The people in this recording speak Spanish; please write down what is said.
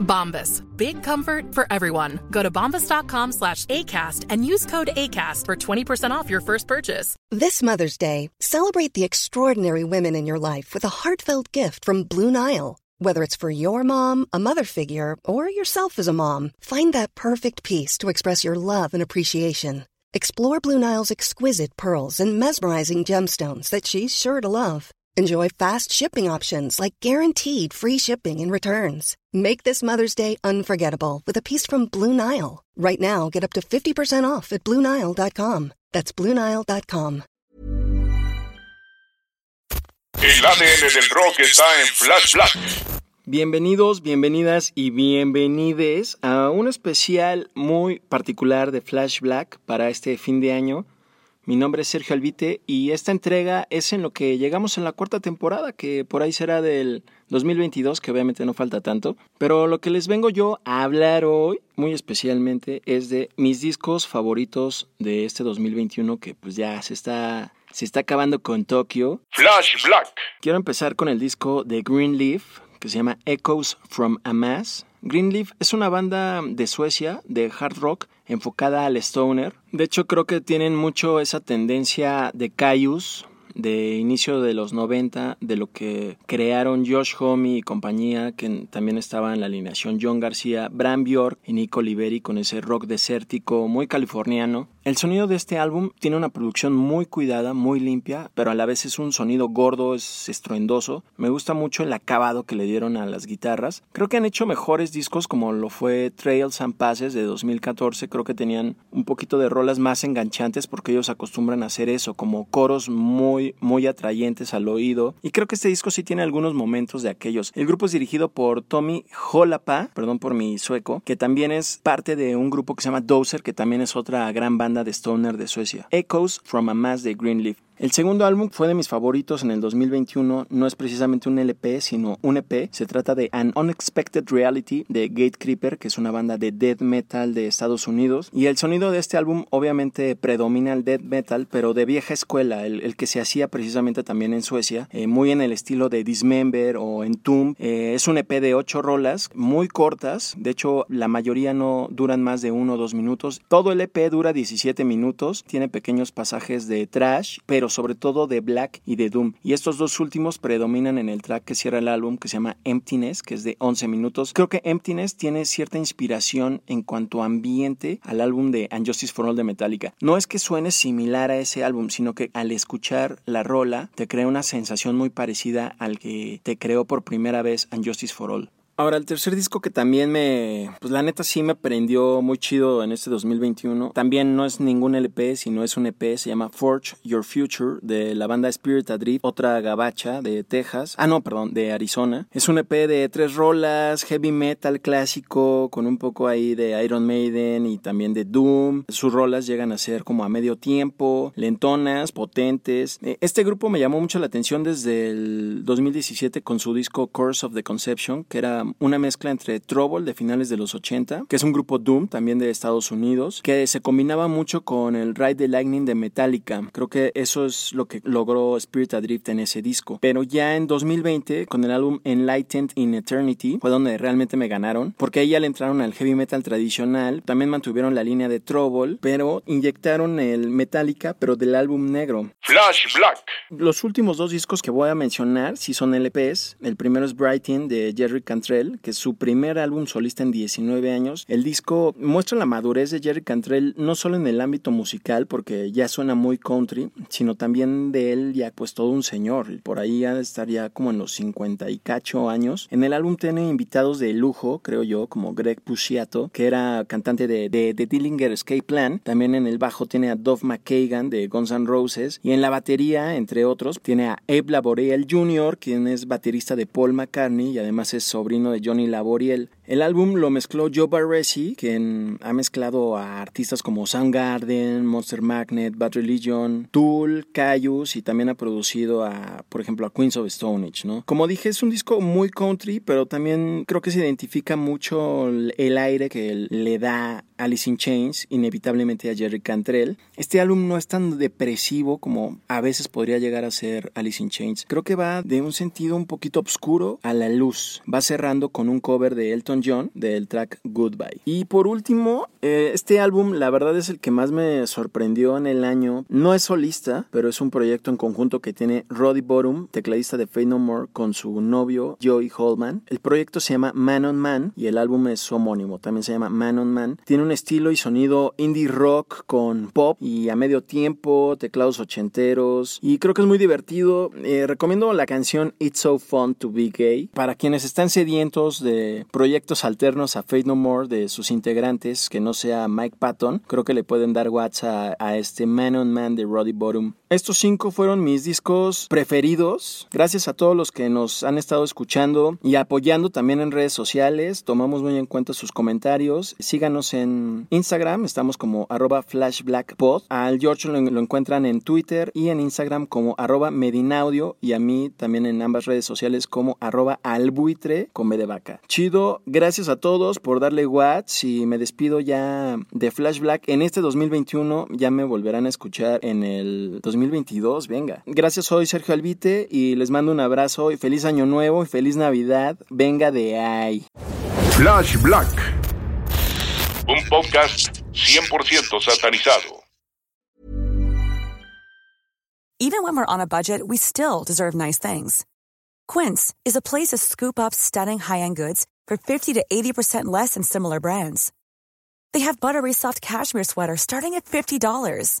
Bombas. Big comfort for everyone. Go to bombas.com slash ACAST and use code ACAST for 20% off your first purchase. This Mother's Day, celebrate the extraordinary women in your life with a heartfelt gift from Blue Nile. Whether it's for your mom, a mother figure, or yourself as a mom, find that perfect piece to express your love and appreciation. Explore Blue Nile's exquisite pearls and mesmerizing gemstones that she's sure to love. Enjoy fast shipping options like guaranteed free shipping and returns. Make this Mother's Day unforgettable with a piece from Blue Nile. Right now, get up to 50% off at BlueNile.com. That's BlueNile.com. El ADN del rock está en Flash Black. Bienvenidos, bienvenidas y bienvenides a un especial muy particular de Flash Black para este fin de año. Mi nombre es Sergio Albite y esta entrega es en lo que llegamos en la cuarta temporada, que por ahí será del 2022, que obviamente no falta tanto. Pero lo que les vengo yo a hablar hoy, muy especialmente, es de mis discos favoritos de este 2021, que pues ya se está, se está acabando con Tokio. Flash Black. Quiero empezar con el disco de Greenleaf, que se llama Echoes from a Mass. Greenleaf es una banda de Suecia de hard rock enfocada al stoner. De hecho, creo que tienen mucho esa tendencia de Caius de inicio de los 90, de lo que crearon Josh Homme y compañía, que también estaba en la alineación John García, Bram Bjork y Nico Liberi con ese rock desértico muy californiano. El sonido de este álbum tiene una producción muy cuidada, muy limpia, pero a la vez es un sonido gordo, es estruendoso. Me gusta mucho el acabado que le dieron a las guitarras. Creo que han hecho mejores discos como lo fue Trails and Passes de 2014. Creo que tenían un poquito de rolas más enganchantes porque ellos acostumbran a hacer eso, como coros muy, muy atrayentes al oído. Y creo que este disco sí tiene algunos momentos de aquellos. El grupo es dirigido por Tommy Holapa, perdón por mi sueco, que también es parte de un grupo que se llama Dozer, que también es otra gran banda de stoner de Suecia. Echoes from a Mass de Greenleaf. El segundo álbum fue de mis favoritos en el 2021. No es precisamente un LP, sino un EP. Se trata de An Unexpected Reality de Gatecreeper, que es una banda de death metal de Estados Unidos. Y el sonido de este álbum obviamente predomina el death metal, pero de vieja escuela, el, el que se hacía precisamente también en Suecia, eh, muy en el estilo de Dismember o Entomb. Eh, es un EP de 8 rolas, muy cortas. De hecho, la mayoría no duran más de 1 o 2 minutos. Todo el EP dura 17 minutos. Tiene pequeños pasajes de trash, pero sobre todo de Black y de Doom. Y estos dos últimos predominan en el track que cierra el álbum que se llama Emptiness, que es de 11 minutos. Creo que Emptiness tiene cierta inspiración en cuanto a ambiente al álbum de Unjustice for All de Metallica. No es que suene similar a ese álbum, sino que al escuchar la rola te crea una sensación muy parecida al que te creó por primera vez Unjustice for All. Ahora, el tercer disco que también me, pues la neta sí me prendió muy chido en este 2021. También no es ningún LP, sino es un EP, se llama Forge Your Future de la banda Spirit Adrift, otra gabacha de Texas. Ah, no, perdón, de Arizona. Es un EP de tres rolas, heavy metal clásico, con un poco ahí de Iron Maiden y también de Doom. Sus rolas llegan a ser como a medio tiempo, lentonas, potentes. Este grupo me llamó mucho la atención desde el 2017 con su disco Course of the Conception, que era una mezcla entre Trouble de finales de los 80, que es un grupo Doom también de Estados Unidos, que se combinaba mucho con el Ride the Lightning de Metallica. Creo que eso es lo que logró Spirit Adrift en ese disco. Pero ya en 2020, con el álbum Enlightened in Eternity, fue donde realmente me ganaron, porque ahí ya le entraron al heavy metal tradicional, también mantuvieron la línea de Trouble, pero inyectaron el Metallica, pero del álbum negro. Flash Black. Los últimos dos discos que voy a mencionar sí son LPs. El primero es Brighton de Jerry Cantrell que es su primer álbum solista en 19 años. El disco muestra la madurez de Jerry Cantrell no solo en el ámbito musical, porque ya suena muy country, sino también de él ya pues todo un señor. Por ahí ya como en los 50 y cacho años. En el álbum tiene invitados de lujo, creo yo, como Greg Puciato, que era cantante de, de, de Dillinger Escape Plan. También en el bajo tiene a Dove McKagan de Guns N' Roses. Y en la batería, entre otros, tiene a Abe Laboriel Jr., quien es baterista de Paul McCartney y además es sobrino de Johnny Laboriel. El álbum lo mezcló Joe Barresi, quien ha mezclado a artistas como Soundgarden, Monster Magnet, Bad Religion, Tool, Cayus y también ha producido a, por ejemplo, a Queens of Stone Age, ¿no? Como dije, es un disco muy country, pero también creo que se identifica mucho el aire que le da Alice in Chains, inevitablemente a Jerry Cantrell. Este álbum no es tan depresivo como a veces podría llegar a ser Alice in Chains. Creo que va de un sentido un poquito oscuro a la luz. Va cerrando con un cover de Elton John del track Goodbye. Y por último, eh, este álbum la verdad es el que más me sorprendió en el año. No es solista, pero es un proyecto en conjunto que tiene Roddy Bottom, tecladista de Fade No More, con su novio Joey Holman. El proyecto se llama Man on Man y el álbum es homónimo. También se llama Man on Man. Tiene un estilo y sonido indie rock con pop y a medio tiempo, teclados ochenteros y creo que es muy divertido. Eh, recomiendo la canción It's So Fun to Be Gay para quienes están sedientos de proyectos alternos a Fate No More de sus integrantes, que no sea Mike Patton. Creo que le pueden dar WhatsApp a, a este Man on Man de Roddy Bottom. Estos cinco fueron mis discos preferidos. Gracias a todos los que nos han estado escuchando y apoyando también en redes sociales. Tomamos muy en cuenta sus comentarios. Síganos en Instagram, estamos como arroba flashblackpod. Al George lo, encuentran en Twitter y en Instagram como arroba medinaudio y a mí también en ambas redes sociales como arroba albuitre con B de vaca. Chido, gracias a todos por darle watch y me despido ya de Flashback. En este 2021 ya me volverán a escuchar en el 2022, venga. Gracias, soy Sergio Albite y les mando un abrazo y feliz año nuevo y feliz Navidad. Venga de ahí. Flash Black. Un podcast 100% satanizado. Even when we're on a budget, we still deserve nice things. Quince is a place to scoop up stunning high-end goods for 50 to 80% less than similar brands. They have buttery soft cashmere sweaters starting at $50,